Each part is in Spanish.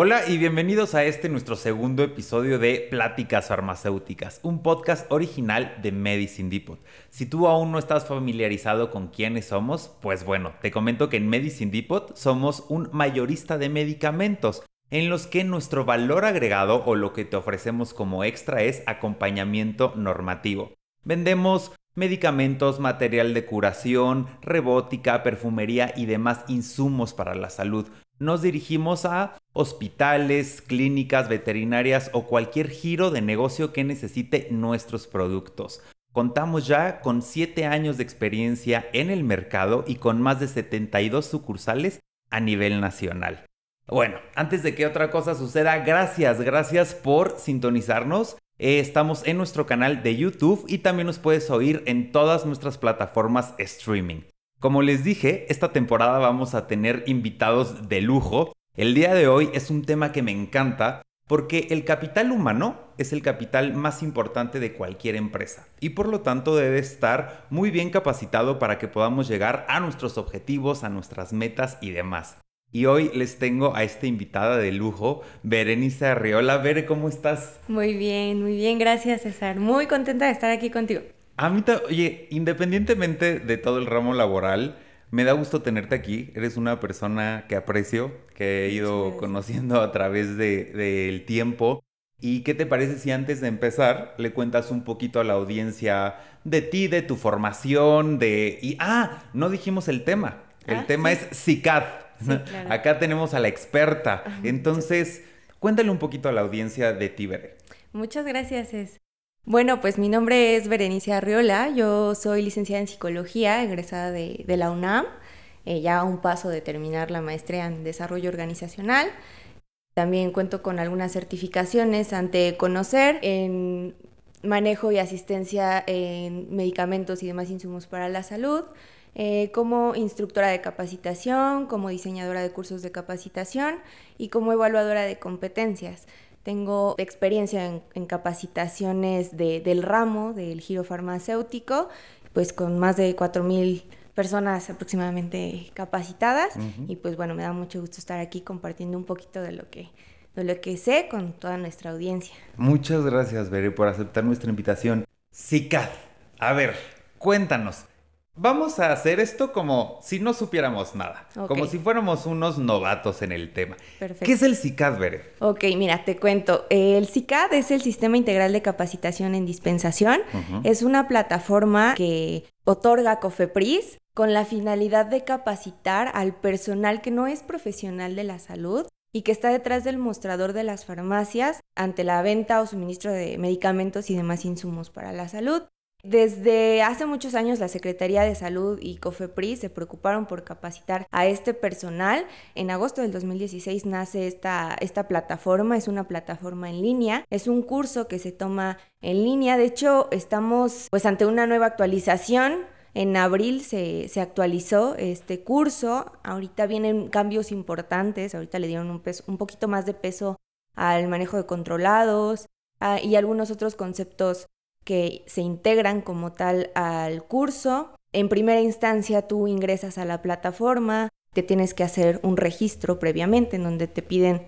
Hola y bienvenidos a este nuestro segundo episodio de Pláticas Farmacéuticas, un podcast original de Medicine Depot. Si tú aún no estás familiarizado con quiénes somos, pues bueno, te comento que en Medicine Depot somos un mayorista de medicamentos en los que nuestro valor agregado o lo que te ofrecemos como extra es acompañamiento normativo. Vendemos medicamentos, material de curación, robótica, perfumería y demás insumos para la salud. Nos dirigimos a hospitales, clínicas veterinarias o cualquier giro de negocio que necesite nuestros productos. Contamos ya con 7 años de experiencia en el mercado y con más de 72 sucursales a nivel nacional. Bueno, antes de que otra cosa suceda, gracias, gracias por sintonizarnos. Eh, estamos en nuestro canal de YouTube y también nos puedes oír en todas nuestras plataformas streaming. Como les dije, esta temporada vamos a tener invitados de lujo. El día de hoy es un tema que me encanta porque el capital humano es el capital más importante de cualquier empresa y por lo tanto debe estar muy bien capacitado para que podamos llegar a nuestros objetivos, a nuestras metas y demás. Y hoy les tengo a esta invitada de lujo, Berenice Arriola. Bere, ¿cómo estás? Muy bien, muy bien, gracias César. Muy contenta de estar aquí contigo. A mí, oye, independientemente de todo el ramo laboral, me da gusto tenerte aquí. Eres una persona que aprecio, que he ido conociendo a través del de, tiempo. ¿Y qué te parece si antes de empezar le cuentas un poquito a la audiencia de ti, de tu formación, de... Y, ah, no dijimos el tema. El ah, tema es CICAD. Acá tenemos a la experta. Entonces, cuéntale un poquito a la audiencia de ti, Muchas gracias. Es. Bueno, pues mi nombre es Berenice Arriola. Yo soy licenciada en psicología, egresada de, la UNAM. Eh, ya a un paso de terminar la maestría en desarrollo organizacional. También cuento con algunas certificaciones ante Conocer en manejo y asistencia en medicamentos y demás insumos para la salud. Eh, como instructora de capacitación, como diseñadora de cursos de capacitación y como evaluadora de competencias. Tengo experiencia en, capacitaciones del ramo del giro farmacéutico, pues con más de 4.000 personas aproximadamente capacitadas y pues bueno, me da mucho gusto estar aquí compartiendo un poquito de lo que de lo que sé con toda nuestra audiencia. Muchas gracias, Bere, por aceptar nuestra invitación. CICAD, a ver, cuéntanos, Vamos a hacer esto como si no supiéramos nada, como si fuéramos unos novatos en el tema. Perfecto. ¿Qué es el CICAD, Bere? Ok, mira, te cuento. El CICAD es el Sistema Integral de Capacitación en Dispensación. Es una plataforma que otorga COFEPRIS con la finalidad de capacitar al personal que no es profesional de la salud y que está detrás del mostrador de las farmacias ante la venta o suministro de medicamentos y demás insumos para la salud. Desde hace muchos años la Secretaría de Salud y COFEPRIS se preocuparon por capacitar a este personal. En agosto del 2016 nace esta, esta plataforma, es una plataforma en línea, es un curso que se toma en línea. De hecho, estamos pues ante una nueva actualización. En abril se, actualizó este curso, ahorita vienen cambios importantes, ahorita le dieron un, peso, un poquito más de peso al manejo de controlados ah, y algunos otros conceptos que se integran como tal al curso. En primera instancia tú ingresas a la plataforma, te tienes que hacer un registro previamente en donde te piden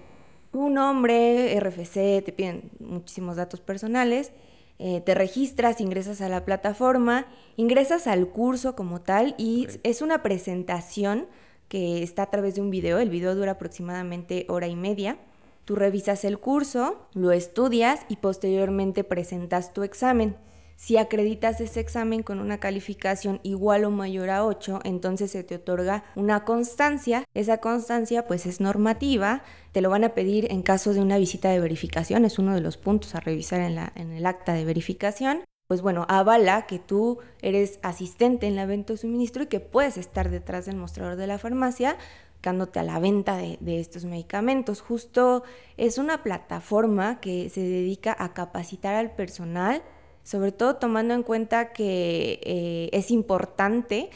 tu nombre, RFC, te piden muchísimos datos personales, eh, te registras, ingresas a la plataforma, ingresas al curso como tal y es una presentación que está a través de un video, el video dura aproximadamente hora y media Tú revisas el curso, lo estudias y posteriormente presentas tu examen. Si acreditas ese examen con una calificación igual o mayor a 8, entonces se te otorga una constancia. Esa constancia pues es normativa, te lo van a pedir en caso de una visita de verificación, es uno de los puntos a revisar en, en el acta de verificación. Pues bueno, avala que tú eres asistente en la venta o suministro y que puedes estar detrás del mostrador de la farmacia a la venta de, estos medicamentos. Justo es una plataforma que se dedica a capacitar al personal, sobre todo tomando en cuenta que eh, es importante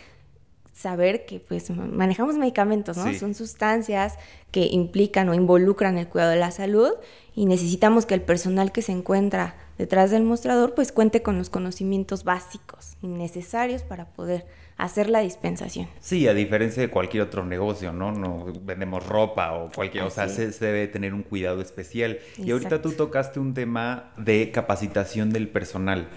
saber que pues manejamos medicamentos, ¿no? Son sustancias que implican o involucran el cuidado de la salud y necesitamos que el personal que se encuentra detrás del mostrador pues cuente con los conocimientos básicos y necesarios para poder hacer la dispensación. Sí, a diferencia de cualquier otro negocio, ¿no? No vendemos ropa o cualquier, o sea, se, debe tener un cuidado especial. Y ahorita tú tocaste un tema de capacitación del personal.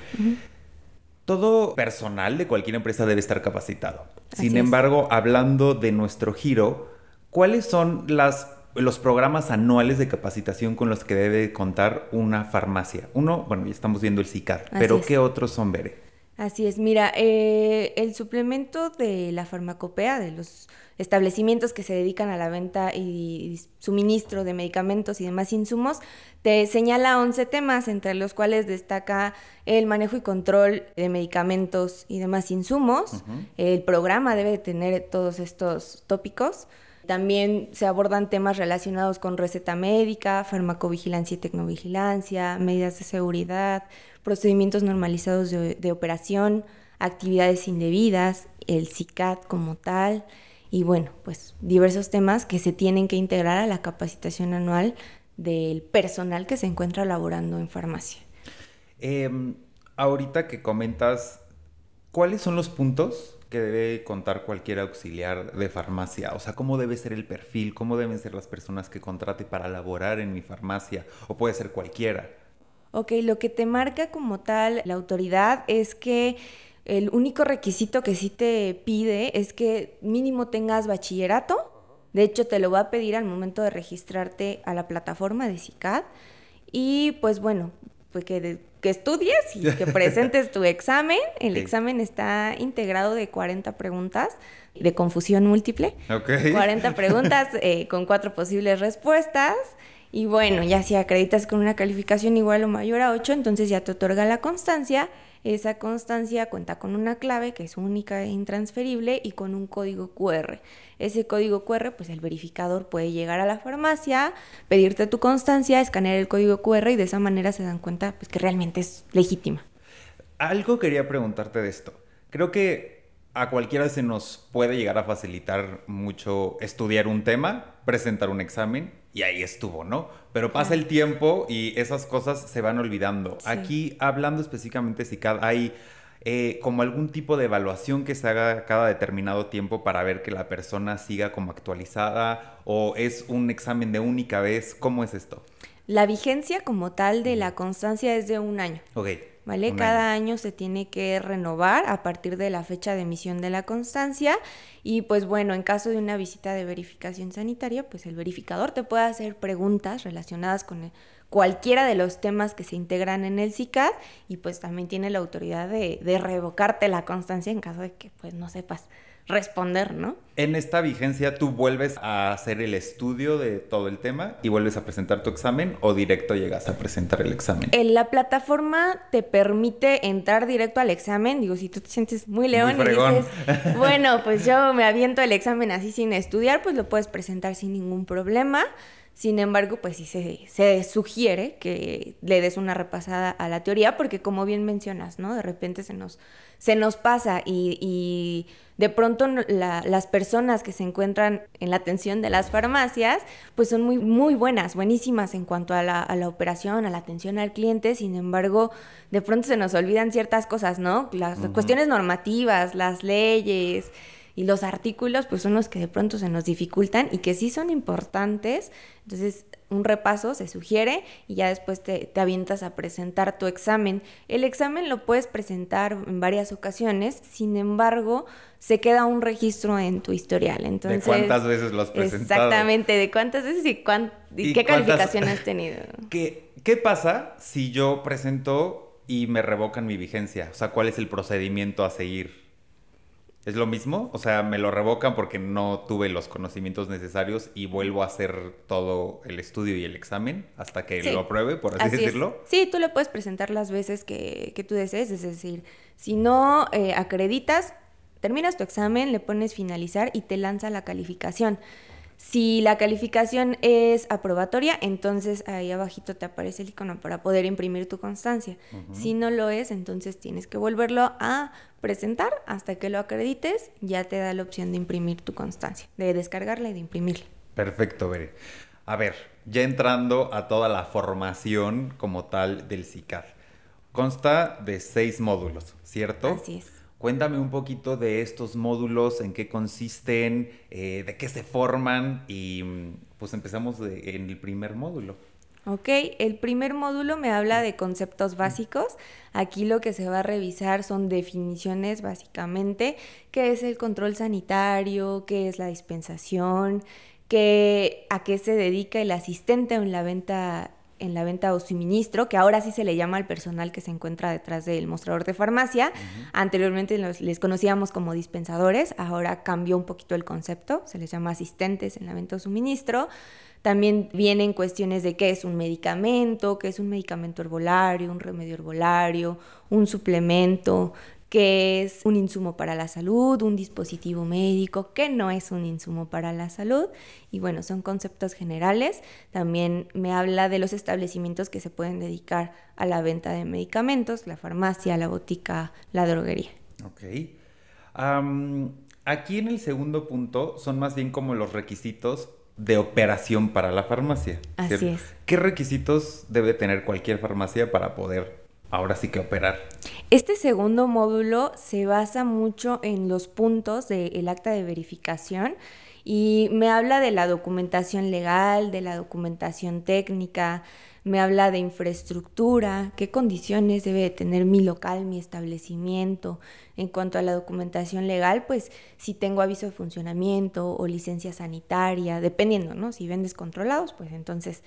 Todo personal de cualquier empresa debe estar capacitado. Sin embargo, hablando de nuestro giro, ¿cuáles son las los programas anuales de capacitación con los que debe contar una farmacia. Uno, bueno, ya estamos viendo el CICAR, pero ¿qué otros son, Bere? Así es, mira, eh, el suplemento de la farmacopea, de los establecimientos que se dedican a la venta y suministro de medicamentos y demás insumos, te señala 11 temas, entre los cuales destaca el manejo y control de medicamentos y demás insumos. El programa debe tener todos estos tópicos. También se abordan temas relacionados con receta médica, farmacovigilancia y tecnovigilancia, medidas de seguridad, procedimientos normalizados de, operación, actividades indebidas, el CICAT como tal, y bueno, pues diversos temas que se tienen que integrar a la capacitación anual del personal que se encuentra laborando en farmacia. Em, ahorita que comentas, ¿cuáles son los puntos que debe contar cualquier auxiliar de farmacia? O sea, ¿cómo debe ser el perfil? ¿Cómo deben ser las personas que contrate para laborar en mi farmacia? ¿O puede ser cualquiera? Ok, lo que te marca como tal la autoridad es que el único requisito que sí te pide es que mínimo tengas bachillerato. De hecho, te lo va a pedir al momento de registrarte a la plataforma de CICAD. Y pues bueno, pues que, que estudies y que presentes tu examen. El examen está integrado de 40 preguntas de confusión múltiple. Okay. 40 preguntas eh, con cuatro posibles respuestas. Y bueno, ya si acreditas con una calificación igual o mayor a 8, entonces ya te otorga la constancia. Esa constancia cuenta con una clave que es única e intransferible y con un código QR. Ese código QR, pues el verificador puede llegar a la farmacia, pedirte tu constancia, escanear el código QR y de esa manera se dan cuenta pues, que realmente es legítima. Algo quería preguntarte de esto. Creo que a cualquiera se nos puede llegar a facilitar mucho estudiar un tema, presentar un examen y ahí estuvo, ¿no? Pero pasa el tiempo y esas cosas se van olvidando. Aquí, hablando específicamente si hay eh, como algún tipo de evaluación que se haga cada determinado tiempo para ver que la persona siga como actualizada o es un examen de única vez, ¿cómo es esto? La vigencia como tal de la constancia es de un año. Ok. ¿Vale? Cada año se tiene que renovar a partir de la fecha de emisión de la constancia y pues bueno, en caso de una visita de verificación sanitaria, pues el verificador te puede hacer preguntas relacionadas con cualquiera de los temas que se integran en el CICAD y pues también tiene la autoridad de, de revocarte la constancia en caso de que pues no sepas responder, ¿no? En esta vigencia tú vuelves a hacer el estudio de todo el tema y vuelves a presentar tu examen o directo llegas a presentar el examen. En la plataforma te permite entrar directo al examen, digo, si tú te sientes muy león y dices, bueno, pues yo me aviento el examen así sin estudiar, pues lo puedes presentar sin ningún problema. Sin embargo, pues sí se, se, sugiere que le des una repasada a la teoría, porque como bien mencionas, ¿no? De repente se nos, se nos pasa y de pronto las personas que se encuentran en la atención de las farmacias, pues son muy, muy buenas, buenísimas en cuanto a la, a la operación, a la atención al cliente, sin embargo, de pronto se nos olvidan ciertas cosas, ¿no? Las cuestiones normativas, las leyes y los artículos, pues son los que de pronto se nos dificultan y que sí son importantes. Entonces, un repaso se sugiere y ya después te, avientas a presentar tu examen. El examen lo puedes presentar en varias ocasiones, sin embargo, se queda un registro en tu historial. Entonces, ¿De cuántas veces lo has presentado? Exactamente, de cuántas veces y, qué calificación has tenido. ¿Qué, ¿Qué pasa si yo presento y me revocan mi vigencia? O sea, ¿cuál es el procedimiento a seguir? ¿Es lo mismo? O sea, me lo revocan porque no tuve los conocimientos necesarios y vuelvo a hacer todo el estudio y el examen hasta que lo apruebe, por así, decirlo. Sí, tú le puedes presentar las veces que, tú desees, es decir, si no eh, acreditas, terminas tu examen, le pones finalizar y te lanza la calificación. Si la calificación es aprobatoria, entonces ahí abajito te aparece el icono para poder imprimir tu constancia. Si no lo es, entonces tienes que volverlo a presentar hasta que lo acredites, ya te da la opción de imprimir tu constancia, de descargarla y de imprimirla. Perfecto, Bere. A ver, ya entrando a toda la formación como tal del CICAR. Consta de seis módulos, ¿cierto? Así es. Cuéntame un poquito de estos módulos, en qué consisten, eh, de qué se forman y pues empezamos en el primer módulo. Ok, el primer módulo me habla de conceptos básicos. Aquí lo que se va a revisar son definiciones básicamente, qué es el control sanitario, qué es la dispensación, a qué se dedica el asistente en la venta en la venta o suministro, que ahora sí se le llama al personal que se encuentra detrás del mostrador de farmacia. Anteriormente les conocíamos como dispensadores, ahora cambió un poquito el concepto, se les llama asistentes en la venta o suministro. También vienen cuestiones de qué es un medicamento, qué es un medicamento herbolario, un remedio herbolario, un suplemento, qué es un insumo para la salud, un dispositivo médico, qué no es un insumo para la salud. Y bueno, son conceptos generales. También me habla de los establecimientos que se pueden dedicar a la venta de medicamentos, la farmacia, la botica, la droguería. Ok. aquí en el segundo punto son más bien como los requisitos de operación para la farmacia. Así es. ¿Qué requisitos debe tener cualquier farmacia para poder ahora sí que operar? Este segundo módulo se basa mucho en los puntos del acta de verificación y me habla de la documentación legal, de la documentación técnica, me habla de infraestructura, qué condiciones debe tener mi local, mi establecimiento. En cuanto a la documentación legal, pues si tengo aviso de funcionamiento o licencia sanitaria, dependiendo, ¿no? Si vendes controlados, pues entonces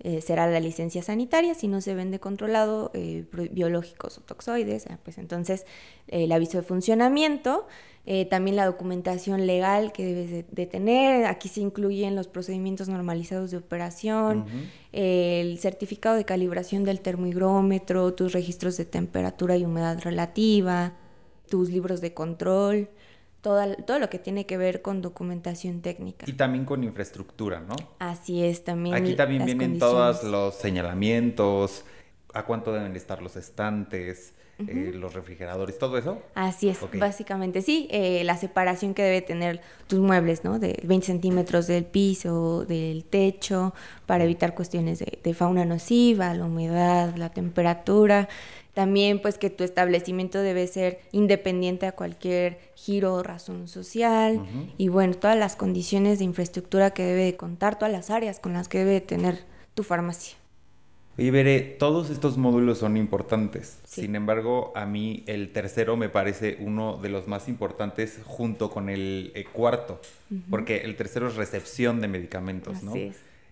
eh, será la licencia sanitaria. Si no se vende controlado, eh, biológicos o toxoides, ah, pues entonces el aviso de funcionamiento. Eh, también la documentación legal que debes de, tener. Aquí se incluyen los procedimientos normalizados de operación, el certificado de calibración del termohigrómetro, tus registros de temperatura y humedad relativa, tus libros de control. Todo, todo, lo que tiene que ver con documentación técnica. Y también con infraestructura, ¿no? Así es, también. Aquí también vienen todos los señalamientos, a cuánto deben estar los estantes, eh, los refrigeradores, todo eso. Así es, básicamente sí, eh, la separación que debe tener tus muebles, ¿no? De 20 centímetros del piso, del techo, para evitar cuestiones de, fauna nociva, la humedad, la temperatura. También pues que tu establecimiento debe ser independiente a cualquier giro o razón social y bueno, todas las condiciones de infraestructura que debe de contar, todas las áreas con las que debe tener tu farmacia. Y veré, todos estos módulos son importantes. Sin embargo, a mí el tercero me parece uno de los más importantes junto con el eh, cuarto, porque el tercero es recepción de medicamentos, ¿no?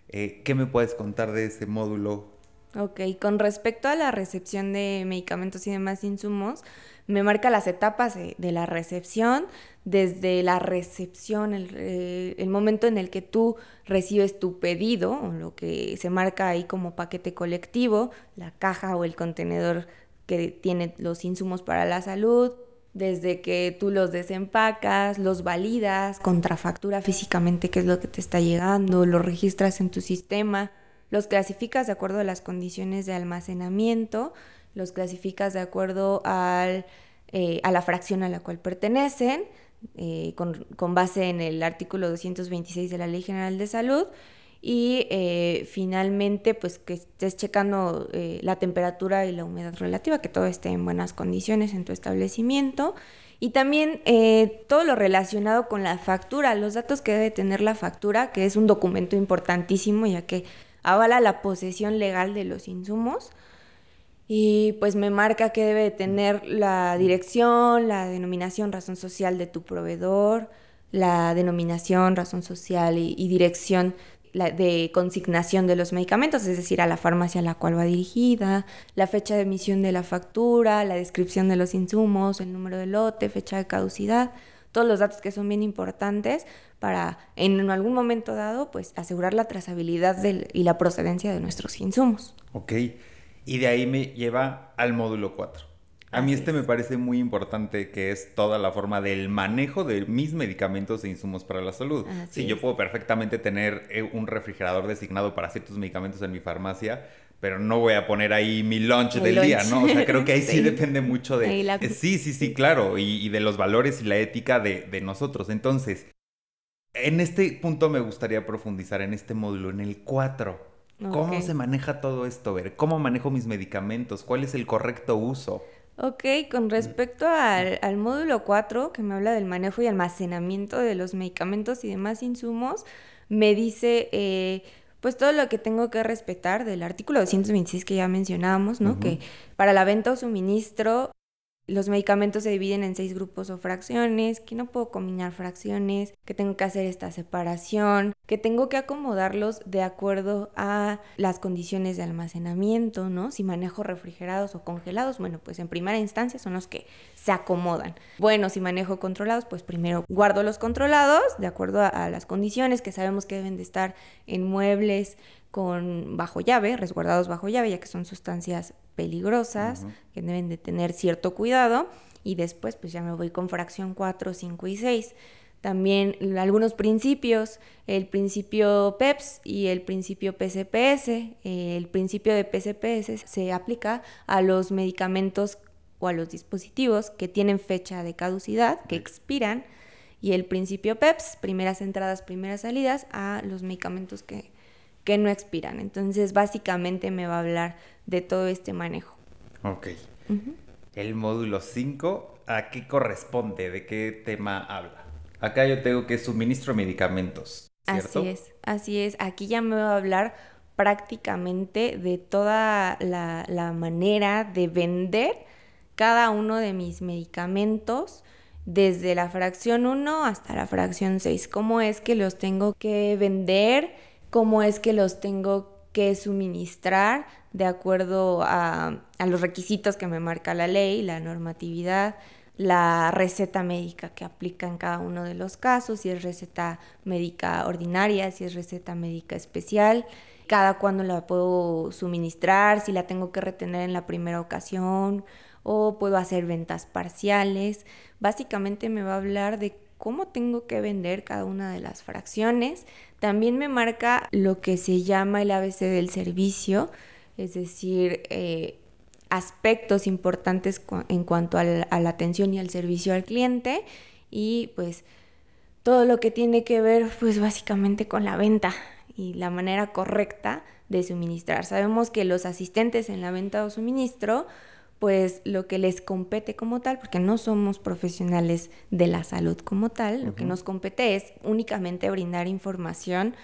Eh, ¿Qué me puedes contar de ese módulo? Ok, con respecto a la recepción de medicamentos y demás insumos, me marca las etapas de, la recepción, desde la recepción, eh, el, momento en el que tú recibes tu pedido, lo que se marca ahí como paquete colectivo, la caja o el contenedor que tiene los insumos para la salud, desde que tú los desempacas, los validas, contrafactura físicamente qué es lo que te está llegando, lo registras en tu sistema, los clasificas de acuerdo a las condiciones de almacenamiento, los clasificas de acuerdo al, eh, a la fracción a la cual pertenecen, eh, con, base en el artículo 226 de la Ley General de Salud. Y eh, finalmente, pues que estés checando la temperatura y la humedad relativa, que todo esté en buenas condiciones en tu establecimiento. Y también todo lo relacionado con la factura, los datos que debe tener la factura, que es un documento importantísimo, ya que avala la posesión legal de los insumos y pues me marca que debe tener la dirección, la denominación, razón social de tu proveedor, la denominación, razón social y, dirección de consignación de los medicamentos, es decir, a la farmacia a la cual va dirigida, la fecha de emisión de la factura, la descripción de los insumos, el número de lote, fecha de caducidad, todos los datos que son bien importantes para en algún momento dado pues asegurar la trazabilidad y la procedencia de nuestros insumos. Ok. Y de ahí me lleva al módulo 4. A mí este me parece muy importante, que es toda la forma del manejo de mis medicamentos e insumos para la salud. sí, yo puedo perfectamente tener eh, un refrigerador designado para ciertos medicamentos en mi farmacia, pero no voy a poner ahí mi lunch del día, ¿no? O sea, creo que ahí sí, depende mucho de... Eh, sí, sí, sí, claro, y, de los valores y la ética de, de nosotros. Entonces, en este punto me gustaría profundizar en este módulo, en el 4 ¿Cómo se maneja todo esto? Ver, ¿cómo manejo mis medicamentos? ¿Cuál es el correcto uso? Ok, con respecto al, al, módulo 4, que me habla del manejo y almacenamiento de los medicamentos y demás insumos, me dice eh, pues todo lo que tengo que respetar del artículo 226 que ya mencionábamos, ¿no? Que para la venta o suministro los medicamentos se dividen en seis grupos o fracciones, que no puedo combinar fracciones, que tengo que hacer esta separación, que tengo que acomodarlos de acuerdo a las condiciones de almacenamiento, ¿no? Si manejo refrigerados o congelados, bueno, pues en primera instancia son los que se acomodan. Bueno, si manejo controlados, pues primero guardo los controlados de acuerdo a, las condiciones que sabemos que deben de estar en muebles, con bajo llave, resguardados bajo llave, ya que son sustancias peligrosas que deben de tener cierto cuidado. Y después pues ya me voy con fracción 4, 5 y 6. También algunos principios, el principio PEPS y el principio PCPS. El principio de PCPS se aplica a los medicamentos o a los dispositivos que tienen fecha de caducidad, que expiran. Y el principio PEPS, primeras entradas, primeras salidas, a los medicamentos que que no expiran. Entonces, básicamente me va a hablar de todo este manejo. Ok. El módulo 5, ¿a qué corresponde? ¿De qué tema habla? Acá yo tengo que suministro medicamentos. ¿cierto? Así es, así es. Aquí ya me va a hablar prácticamente de toda la, la manera de vender cada uno de mis medicamentos desde la fracción 1 hasta la fracción 6. ¿Cómo es que los tengo que vender? Cómo es que los tengo que suministrar de acuerdo a, los requisitos que me marca la ley, la normatividad, la receta médica que aplica en cada uno de los casos, si es receta médica ordinaria, si es receta médica especial, cada cuándo la puedo suministrar, si la tengo que retener en la primera ocasión o puedo hacer ventas parciales. Básicamente me va a hablar de cómo tengo que vender cada una de las fracciones. También me marca lo que se llama el ABC del servicio, es decir, eh, aspectos importantes en cuanto a la, a la atención y al servicio al cliente y pues todo lo que tiene que ver pues básicamente con la venta y la manera correcta de suministrar. Sabemos que los asistentes en la venta o suministro pues lo que les compete como tal, porque no somos profesionales de la salud como tal, lo que nos compete es únicamente brindar información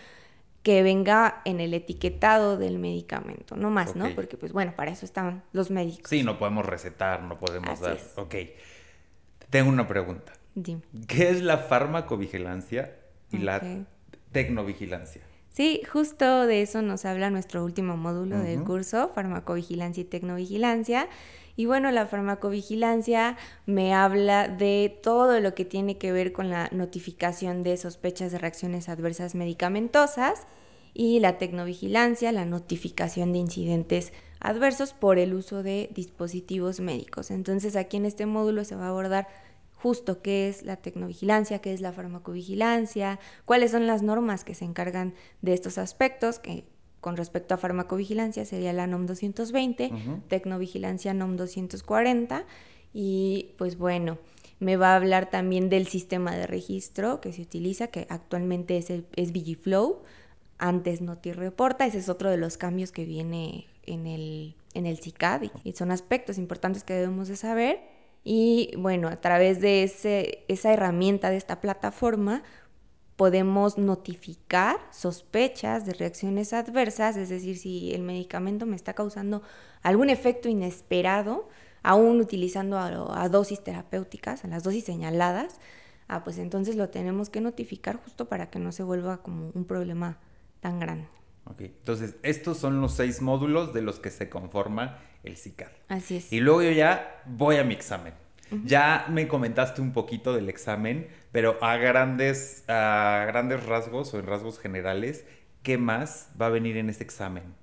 que venga en el etiquetado del medicamento, no más, ¿no? Porque pues bueno, para eso están los médicos. Sí, no podemos recetar, no podemos dar. Ok. Tengo una pregunta. Dime. ¿Qué es la farmacovigilancia y la tecnovigilancia? Sí, justo de eso nos habla nuestro último módulo del curso, farmacovigilancia y tecnovigilancia. Y bueno, la farmacovigilancia me habla de todo lo que tiene que ver con la notificación de sospechas de reacciones adversas medicamentosas y la tecnovigilancia, la notificación de incidentes adversos por el uso de dispositivos médicos. Entonces aquí en este módulo se va a abordar justo qué es la tecnovigilancia, qué es la farmacovigilancia, cuáles son las normas que se encargan de estos aspectos, que con respecto a farmacovigilancia sería la NOM 220, tecnovigilancia NOM 240 y pues bueno, me va a hablar también del sistema de registro que se utiliza, que actualmente es, el, es Vigiflow, antes Noti Reporta, ese es otro de los cambios que viene en el, en el CICAD y, son aspectos importantes que debemos de saber. Y bueno, a través de ese, esa herramienta de esta plataforma podemos notificar sospechas de reacciones adversas, es decir, si el medicamento me está causando algún efecto inesperado, aún utilizando a, dosis terapéuticas, a las dosis señaladas, ah, pues entonces lo tenemos que notificar justo para que no se vuelva como un problema tan grande. Ok, entonces estos son los seis módulos de los que se conforma el CICAD. Así es. Y luego yo ya voy a mi examen. Ya me comentaste un poquito del examen, pero a grandes, a grandes rasgos o en rasgos generales, ¿qué más va a venir en este examen?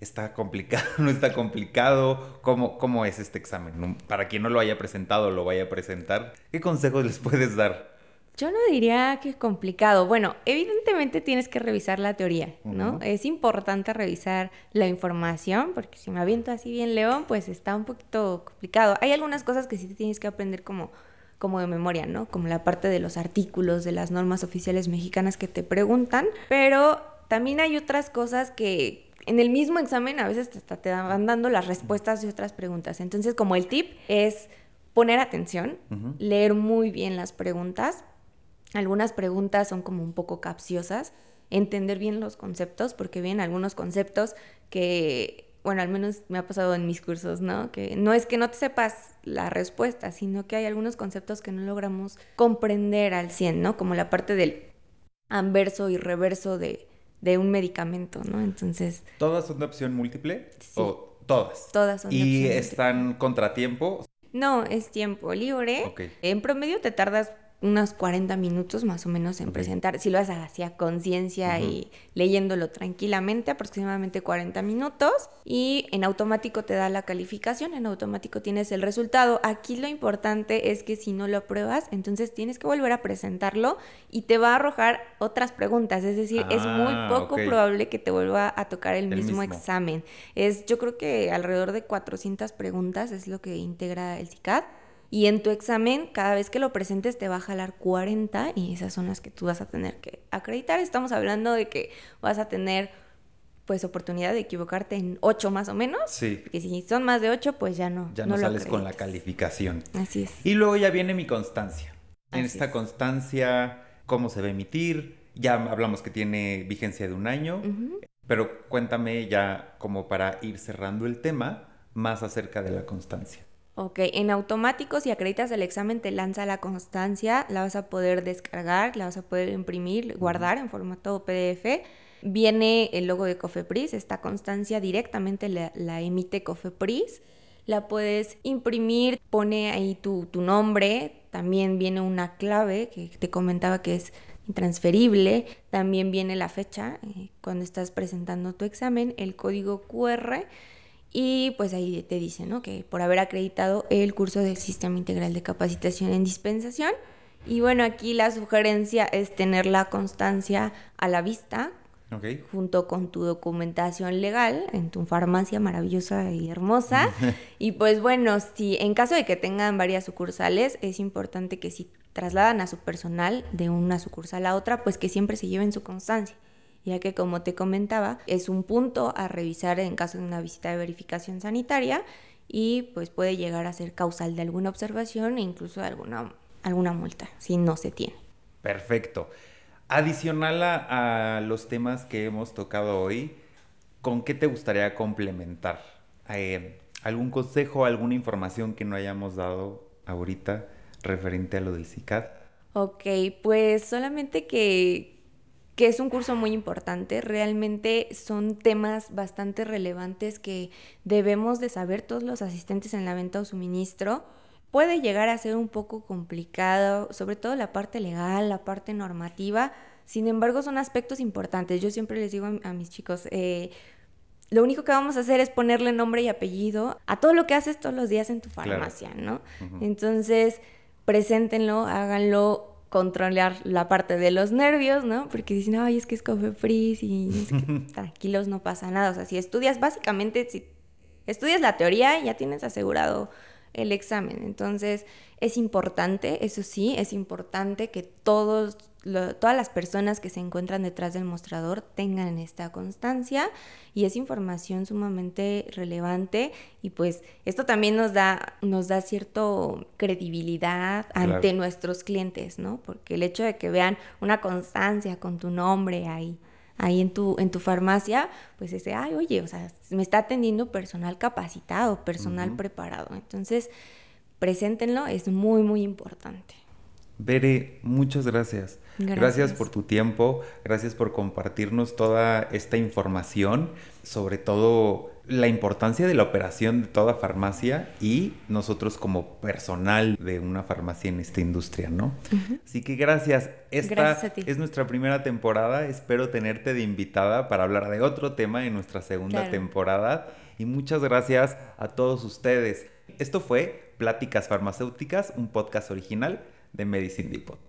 ¿Está complicado? ¿No está complicado? ¿Cómo, ¿Cómo es este examen? Para quien no lo haya presentado o lo vaya a presentar, ¿qué consejos les puedes dar? Yo no diría que es complicado. Bueno, evidentemente tienes que revisar la teoría, ¿no? Es importante revisar la información, porque si me aviento así bien león, pues está un poquito complicado. Hay algunas cosas que sí tienes que aprender como, como de memoria, ¿no? Como la parte de los artículos, de las normas oficiales mexicanas que te preguntan, pero también hay otras cosas que en el mismo examen a veces te, te van dando las respuestas de otras preguntas. Entonces, como el tip es poner atención, leer muy bien las preguntas. Algunas preguntas son como un poco capciosas, entender bien los conceptos, porque vienen algunos conceptos que, bueno, al menos me ha pasado en mis cursos, ¿no? Que no es que no te sepas la respuesta, sino que hay algunos conceptos que no logramos comprender al 100, ¿no? Como la parte del anverso y reverso de, de un medicamento, ¿no? Entonces... ¿Todas son de opción múltiple? Sí. ¿O todas? Todas son de ¿Y están contratiempo? No, es tiempo libre. En promedio te tardas unos 40 minutos más o menos en presentar. Si lo haces hacia conciencia y leyéndolo tranquilamente, aproximadamente 40 minutos. Y en automático te da la calificación, en automático tienes el resultado. Aquí lo importante es que si no lo apruebas, entonces tienes que volver a presentarlo y te va a arrojar otras preguntas. Es decir, es muy ah, poco probable que te vuelva a tocar el, mismo, examen. Es, yo creo que alrededor de 400 preguntas es lo que integra el CICAD. Y en tu examen, cada vez que lo presentes, te va a jalar 40 y esas son las que tú vas a tener que acreditar. Estamos hablando de que vas a tener pues oportunidad de equivocarte en 8 más o menos. Sí. Porque si son más de 8, pues ya no. Ya no, sales con la calificación. Así es. Y luego ya viene mi constancia. en esta constancia, ¿cómo se va a emitir? Ya hablamos que tiene vigencia de un año, pero cuéntame ya como para ir cerrando el tema más acerca de la constancia. Ok, en automático, si acreditas el examen, te lanza la constancia, la vas a poder descargar, la vas a poder imprimir, guardar en formato PDF. Viene el logo de Cofepris, esta constancia directamente la, emite Cofepris. La puedes imprimir, pone ahí tu, nombre, también viene una clave que te comentaba que es intransferible, también viene la fecha eh, cuando estás presentando tu examen, el código QR y pues ahí te dice, ¿no? Que por haber acreditado el curso del Sistema Integral de Capacitación en Dispensación. Y bueno, aquí la sugerencia es tener la constancia a la vista, junto con tu documentación legal en tu farmacia maravillosa y hermosa. y pues bueno, si en caso de que tengan varias sucursales, es importante que si trasladan a su personal de una sucursal a otra, pues que siempre se lleven su constancia ya que como te comentaba, es un punto a revisar en caso de una visita de verificación sanitaria y pues puede llegar a ser causal de alguna observación e incluso de alguna, alguna multa si no se tiene. Perfecto. Adicional a, los temas que hemos tocado hoy, ¿con qué te gustaría complementar? Eh, ¿Algún consejo, alguna información que no hayamos dado ahorita referente a lo del CICAD? Ok, pues solamente que, que es un curso muy importante. Realmente son temas bastante relevantes que debemos de saber todos los asistentes en la venta o suministro. Puede llegar a ser un poco complicado, sobre todo la parte legal, la parte normativa. Sin embargo, son aspectos importantes. Yo siempre les digo a, mis chicos, eh, lo único que vamos a hacer es ponerle nombre y apellido a todo lo que haces todos los días en tu farmacia, ¿no? Entonces, preséntenlo, háganlo controlar la parte de los nervios, ¿no? Porque dicen, ay, es que es Cofepris y tranquilos, no pasa nada. O sea, si estudias, básicamente, si estudias la teoría, ya tienes asegurado el examen. Entonces, es importante, eso sí, es importante que todos todas las personas que se encuentran detrás del mostrador tengan esta constancia y es información sumamente relevante y pues esto también nos da nos da cierto credibilidad ante nuestros clientes, ¿no? Porque el hecho de que vean una constancia con tu nombre ahí ahí en tu, en tu farmacia, pues ese, ay, oye, o sea, me está atendiendo personal capacitado, personal preparado. Entonces, preséntenlo, es muy, muy importante. Bere, muchas gracias. gracias. por tu tiempo, gracias por compartirnos toda esta información, sobre todo la importancia de la operación de toda farmacia y nosotros como personal de una farmacia en esta industria, ¿no? Así que gracias. Esta es nuestra primera temporada, espero tenerte de invitada para hablar de otro tema en nuestra segunda temporada y muchas gracias a todos ustedes. Esto fue Pláticas Farmacéuticas, un podcast original de Medicine Depot.